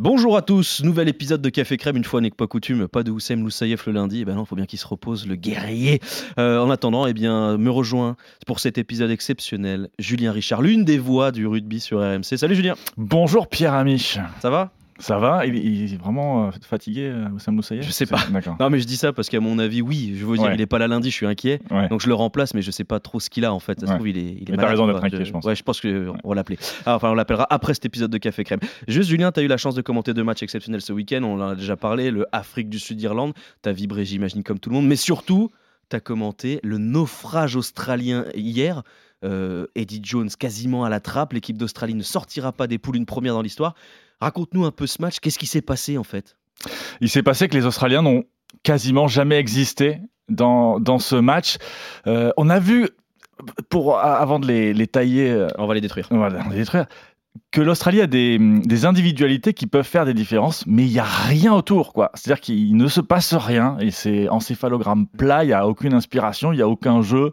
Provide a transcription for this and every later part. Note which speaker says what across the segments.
Speaker 1: Bonjour à tous, nouvel épisode de Café Crème, une fois n'est pas coutume, pas de Oussem Loussaïef le lundi, eh ben non, faut bien qu'il se repose, le guerrier. Euh, en attendant, eh bien, me rejoint pour cet épisode exceptionnel, Julien Richard, l'une des voix du rugby sur RMC. Salut Julien
Speaker 2: Bonjour Pierre Amiche.
Speaker 1: Ça va?
Speaker 2: Ça va? Il, est vraiment euh, fatigué, Oussam Loussaïef
Speaker 1: Je sais pas. Non, mais je dis ça parce qu'à mon avis, oui, je veux dire, il est pas là lundi, je suis inquiet. Donc je le remplace, mais je sais pas trop ce qu'il a en fait. Ça se trouve, il est, il est
Speaker 2: mais raison d'être inquiet, je pense.
Speaker 1: Ouais, je pense qu'on va l'appeler. Ah, enfin, on l'appellera après cet épisode de Café Crème. Juste, Julien, tu as eu la chance de commenter deux matchs exceptionnels ce week-end. On en a déjà parlé, le Afrique du Sud-Irlande. Tu as vibré, j'imagine, comme tout le monde. Mais surtout, tu as commenté le naufrage australien hier. Euh, Eddie Jones quasiment à la trappe. L'équipe d'Australie ne sortira pas des poules une première dans l'histoire. Raconte-nous un peu ce match. Qu'est-ce qui s'est passé en fait?
Speaker 2: Il s'est passé que les Australiens n'ont quasiment jamais existé dans, dans ce match. Euh, on a vu, pour, avant de les, tailler. Euh,
Speaker 1: on va les détruire.
Speaker 2: On va les détruire que l'Australie a des, des, individualités qui peuvent faire des différences, mais il n'y a rien autour. quoi. C'est-à-dire qu'il ne se passe rien, et c'est encéphalogramme plat, il n'y a aucune inspiration, il n'y a aucun jeu.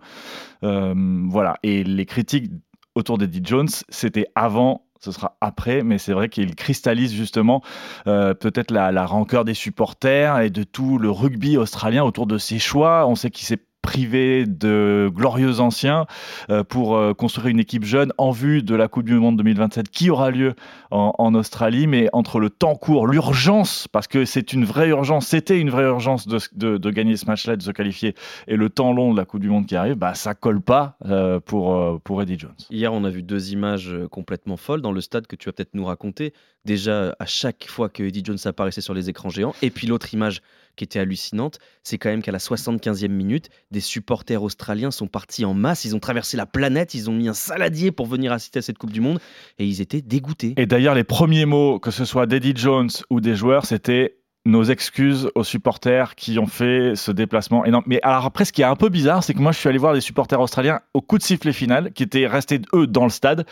Speaker 2: Euh, voilà. Et les critiques autour d'Eddie Jones, c'était avant ce sera après, mais c'est vrai qu'il cristallise justement euh, peut-être la, la, rancœur des supporters et de tout le rugby australien autour de ses choix. On sait qu'il s'est privé de glorieux anciens euh, pour euh, construire une équipe jeune en vue de la Coupe du Monde 2027 qui aura lieu en, Australie. Mais entre le temps court, l'urgence, parce que c'est une vraie urgence, c'était une vraie urgence de, gagner ce match-là, de se qualifier, et le temps long de la Coupe du Monde qui arrive, bah, ça colle pas euh, pour, pour Eddie Jones.
Speaker 1: Hier, on a vu deux images complètement folles dans le stade que tu vas peut-être nous raconter. Déjà, à chaque fois que Eddie Jones apparaissait sur les écrans géants, et puis l'autre image qui était hallucinante, c'est quand même qu'à la 75e minute, des supporters australiens sont partis en masse, ils ont traversé la planète, ils ont mis un saladier pour venir assister à cette Coupe du Monde et ils étaient dégoûtés.
Speaker 2: Et d'ailleurs, les premiers mots, que ce soit d'Eddie Jones ou des joueurs, c'était nos excuses aux supporters qui ont fait ce déplacement énorme. Mais alors après, ce qui est un peu bizarre, c'est que moi, je suis allé voir des supporters australiens au coup de sifflet final, qui étaient restés, eux, dans le stade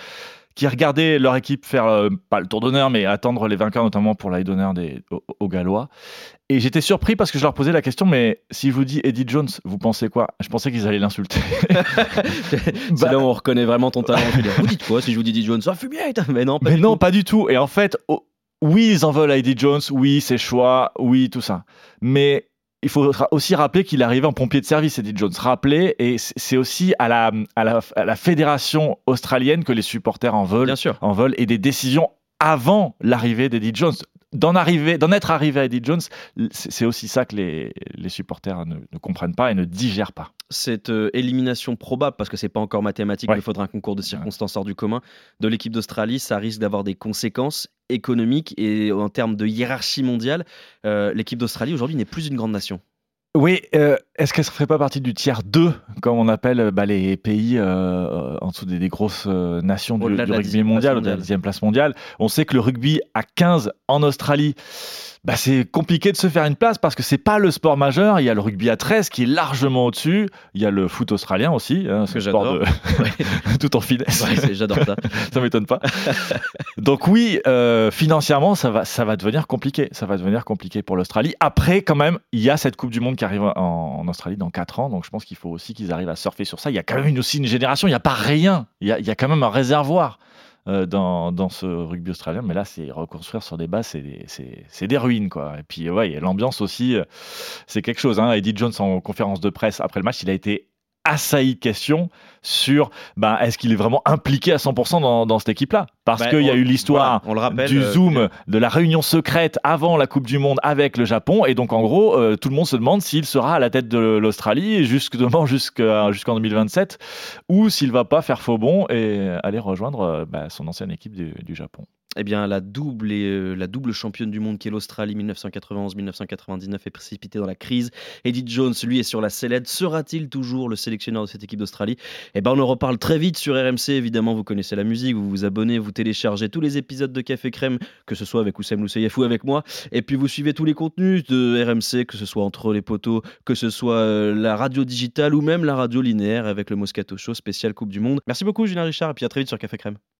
Speaker 2: qui regardaient leur équipe faire, euh, pas le tour d'honneur, mais attendre les vainqueurs, notamment pour l'aide d'honneur des, aux, Gallois. Et j'étais surpris parce que je leur posais la question, mais si je vous dis Eddie Jones, vous pensez quoi? Je pensais qu'ils allaient l'insulter.
Speaker 1: C'est là où on reconnaît vraiment ton talent. vous dites quoi si je vous dis Eddie Jones? Ça fume bien Mais non,
Speaker 2: pas, mais du, non tout. pas du tout. Et en fait, oui, ils en veulent à Eddie Jones, oui, ses choix, oui, tout ça. Mais il faut aussi rappeler qu'il est arrivé en pompier de service, Eddie Jones. Rappeler, et c'est aussi à la, à, la, fédération australienne que les supporters en veulent,
Speaker 1: Bien sûr.
Speaker 2: en veulent et des décisions avant l'arrivée d'Eddie Jones. D'en arriver, d'en être arrivé à Eddie Jones, c'est aussi ça que les, les supporters ne, ne, comprennent pas et ne digèrent pas.
Speaker 1: Cette euh, élimination probable, parce que c'est pas encore mathématique, il faudra un concours de circonstances hors du commun, de l'équipe d'Australie, ça risque d'avoir des conséquences économiques et en termes de hiérarchie mondiale. Euh, l'équipe d'Australie aujourd'hui n'est plus une grande nation.
Speaker 2: Oui, euh, est-ce qu'elle ne ferait pas partie du tiers 2, comme on appelle bah, les pays euh, en dessous des, grosses euh, nations du, rugby mondial, de la deuxième place mondiale On sait que le rugby à 15 en Australie, bah, c'est compliqué de se faire une place parce que c'est pas le sport majeur. Il y a le rugby à 13 qui est largement au-dessus. Il y a le foot australien aussi,
Speaker 1: hein,
Speaker 2: ce
Speaker 1: sport de...
Speaker 2: tout en finesse.
Speaker 1: j'adore ça.
Speaker 2: ça m'étonne pas. Donc oui, euh, financièrement, ça va, ça va devenir compliqué. Ça va devenir compliqué pour l'Australie. Après, quand même, il y a cette Coupe du Monde qui arrive en, Australie dans 4 ans. Donc je pense qu'il faut aussi qu'ils arrivent à surfer sur ça. Il y a quand même une, aussi une génération. Il n'y a pas rien. Il y a, il y a quand même un réservoir. Euh, dans, dans, ce rugby australien. Mais là, c'est reconstruire sur des bases, c'est des, ruines. Quoi. Et puis, ouais, l'ambiance aussi, euh, c'est quelque chose. Hein. Eddie Jones, en conférence de presse après le match, il a été assailli de questions sur ben, est-ce qu'il est vraiment impliqué à 100% dans, dans cette équipe-là? Parce ben, qu'il y a eu l'histoire du euh, Zoom, de la réunion secrète avant la Coupe du Monde avec le Japon. Et donc, en gros, euh, tout le monde se demande s'il sera à la tête de l'Australie jusqu'en jusqu'en 2027 ou s'il va pas faire faux bond et aller rejoindre euh, ben, son ancienne équipe du, du Japon
Speaker 1: eh bien, la double, et, euh, la double championne du monde qui est l'Australie 1991-1999 est précipitée dans la crise. Eddie Jones, lui, est sur la sellette. Sera-t-il toujours le sélectionneur de cette équipe d'Australie? Eh bien, on en reparle très vite sur RMC. Évidemment, vous connaissez la musique, vous vous abonnez, vous téléchargez tous les épisodes de Café Crème, que ce soit avec Oussem Lousseyev ou avec moi. Et puis, vous suivez tous les contenus de RMC, que ce soit entre les poteaux, que ce soit euh, la radio digitale ou même la radio linéaire avec le Moscato Show spécial Coupe du Monde. Merci beaucoup, Julien Richard, et puis à très vite sur Café Crème.